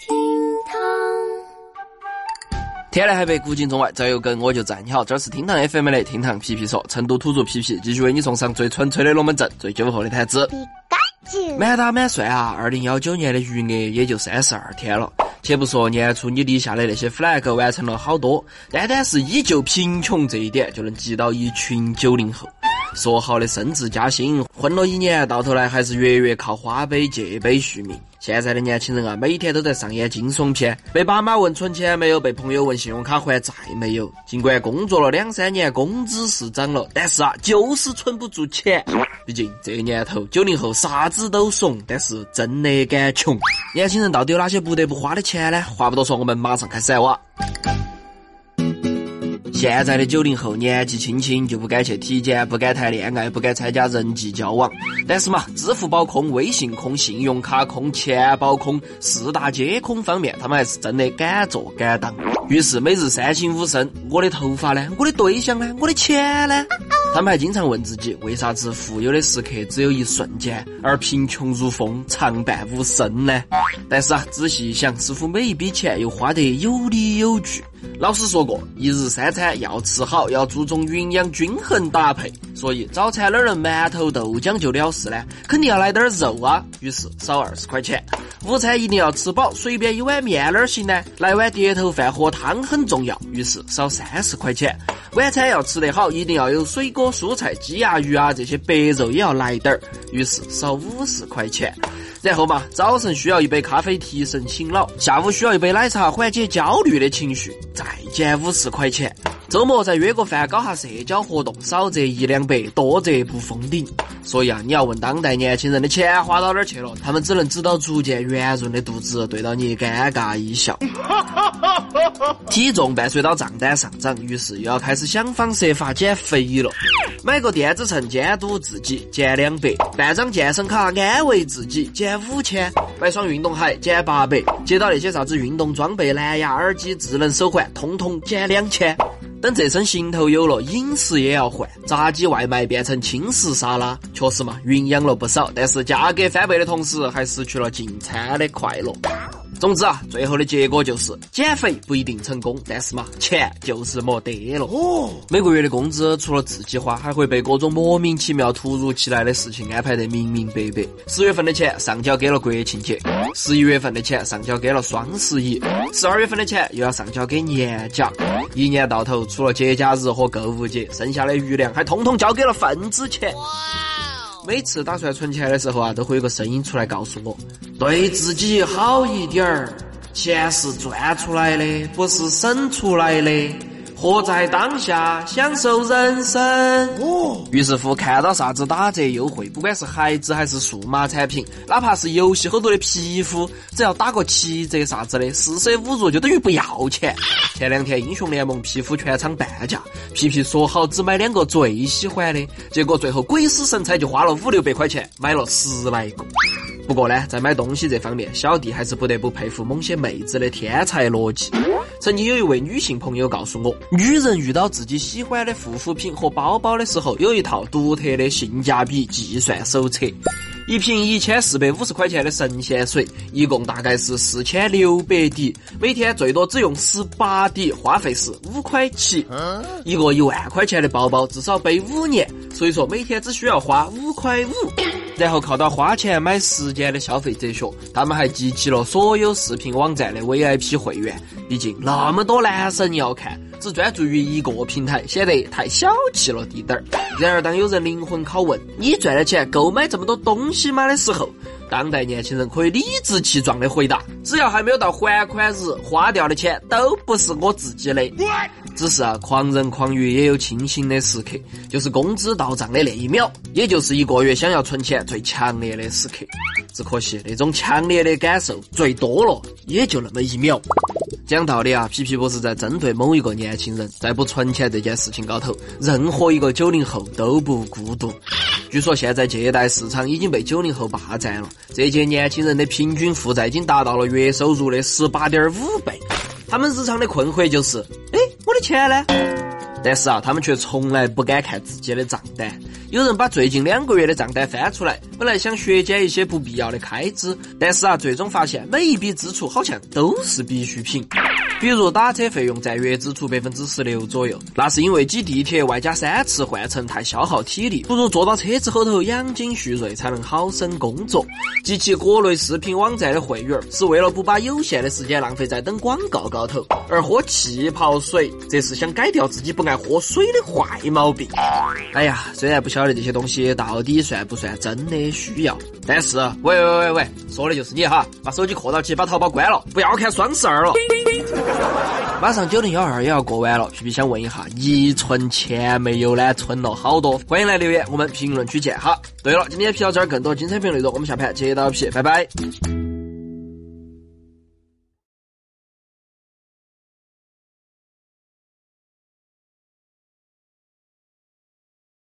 厅堂。天南海北，古今中外，只要有梗我就在。你好，这是厅堂 FM 的厅堂皮皮说，成都土著皮皮继续为你送上最纯粹的龙门阵，最酒后的谈资。满打满算啊，二零幺九年的余额也就三十二天了。且不说年初你立下的那些 flag 完成了好多，单单是依旧贫穷这一点，就能击倒一群九零后。说好的升职加薪，混了一年，到头来还是月月靠花呗借呗续命。现在的年轻人啊，每天都在上演惊悚片，被爸妈问存钱没有，被朋友问信用卡还债没有。尽管工作了两三年，工资是涨了，但是啊，就是存不住钱。毕竟这年头，九零后啥子都怂，但是真的敢穷。年轻人到底有哪些不得不花的钱呢？话不多说，我们马上开始来挖。现在的九零后年纪轻轻就不敢去体检，不敢谈恋爱，不敢参加人际交往。但是嘛，支付宝空、微信空、信用卡空、钱包空，四大皆空方面，他们还是真的敢做敢当。于是每日三省吾身：我的头发呢？我的对象呢？我的钱呢？他们还经常问自己：为啥子富有的时刻只有一瞬间，而贫穷如风，常伴无声呢？但是啊，仔细一想，似乎每一笔钱又花得有理有据。老师说过，一日三餐要吃好，要注重营养均衡搭配。所以早餐哪能馒头豆浆就了事呢？肯定要来点肉啊！于是少二十块钱。午餐一定要吃饱，随便一碗面哪儿行呢？来碗碟头饭喝汤很重要，于是少三十块钱。晚餐要吃得好，一定要有水果蔬菜、鸡鸭鱼啊这些白肉也要来点儿，于是少五十块钱。然后嘛，早晨需要一杯咖啡提神醒脑，下午需要一杯奶茶缓解焦虑的情绪，再减五十块钱。周末再约个饭，搞下社交活动，少则一两百，多则不封顶。所以啊，你要问当代年轻人的钱花到哪儿去了，他们只能指到逐渐圆润的肚子，对到你尴尬一笑。体重伴随到账单上涨，于是又要开始想方设法减肥了。买个电子秤监督自己，减两百；办张健身卡安慰自己，减五千；买双运动鞋，减八百；接到那些啥子运动装备、蓝牙耳机、智能手环，通通减两千。等这身行头有了，饮食也要换，炸鸡外卖变成轻食沙拉，确实嘛，营养了不少，但是价格翻倍的同时，还失去了进餐的快乐。总之啊，最后的结果就是减肥不一定成功，但是嘛，钱就是没得了。哦，每个月的工资除了自己花，还会被各种莫名其妙、突如其来的事情安排得明明白白。十月份的钱上交给了国庆节，十一月份的钱上交给了双十一，十二月份的钱又要上交给年假。一年到头，除了节假日和购物节，剩下的余粮还通通交给了份子钱。每次打算存钱的时候啊，都会有个声音出来告诉我：对自己好一点儿，钱是赚出来的，不是省出来的。活在当下，享受人生。哦，于是乎看到啥子打折优惠，不管是鞋子还是数码产品，哪怕是游戏后头的皮肤，只要打个七折啥子的，四舍五入就等于不要钱。前两天英雄联盟皮肤全场半价，皮皮说好只买两个最喜欢的，结果最后鬼使神差就花了五六百块钱买了十来个。不过呢，在买东西这方面，小弟还是不得不佩服某些妹子的天才逻辑。曾经有一位女性朋友告诉我，女人遇到自己喜欢的护肤品和包包的时候，有一套独特的性价比计算手册。一瓶一千四百五十块钱的神仙水，一共大概是四千六百滴，每天最多只用十八滴，花费是五块七。一个一万块钱的包包，至少背五年，所以说每天只需要花五块五。然后靠到花钱买时间的消费哲学，他们还集齐了所有视频网站的 VIP 会员。毕竟那么多男神要看，只专注于一个平台，显得太小气了滴点儿。然而，当有人灵魂拷问你赚的钱够买这么多东西吗的时候，当代年轻人可以理直气壮的回答：只要还没有到还款日，花掉的钱都不是我自己的。只是啊，狂人狂语也有清醒的时刻，就是工资到账的那一秒，也就是一个月想要存钱最强烈的时刻。只可惜那种强烈的感受，最多了也就那么一秒。讲道理啊，皮皮不是在针对某一个年轻人，在不存钱这件事情高头，任何一个九零后都不孤独。据说现在借贷市场已经被九零后霸占了，这届年轻人的平均负债已经达到了月收入的十八点五倍。他们日常的困惑就是：钱呢？但是啊，他们却从来不敢看自己的账单，有人把最近两个月的账单翻出来，本来想削减一些不必要的开支，但是啊，最终发现每一笔支出好像都是必需品。比如打车费用占月支出百分之十六左右，那是因为挤地铁外加三次换乘太消耗体力，不如坐到车子后头养精蓄锐，才能好生工作。集齐国内视频网站的会员，是为了不把有限的时间浪费在等广告高头，而喝气泡水，则是想改掉自己不爱喝水的坏毛病。哎呀，虽然不晓得这些东西到底算不算真的需要，但是，喂喂喂喂，说的就是你哈，把手机扩到起，把淘宝关了，不要看双十二了。马上九零幺二也要过完了，皮皮想问一下，你存钱没有呢？存了好多，欢迎来留言，我们评论区见哈。对了，今天皮到这儿，更多精彩评论内容，我们下盘接到皮，拜拜。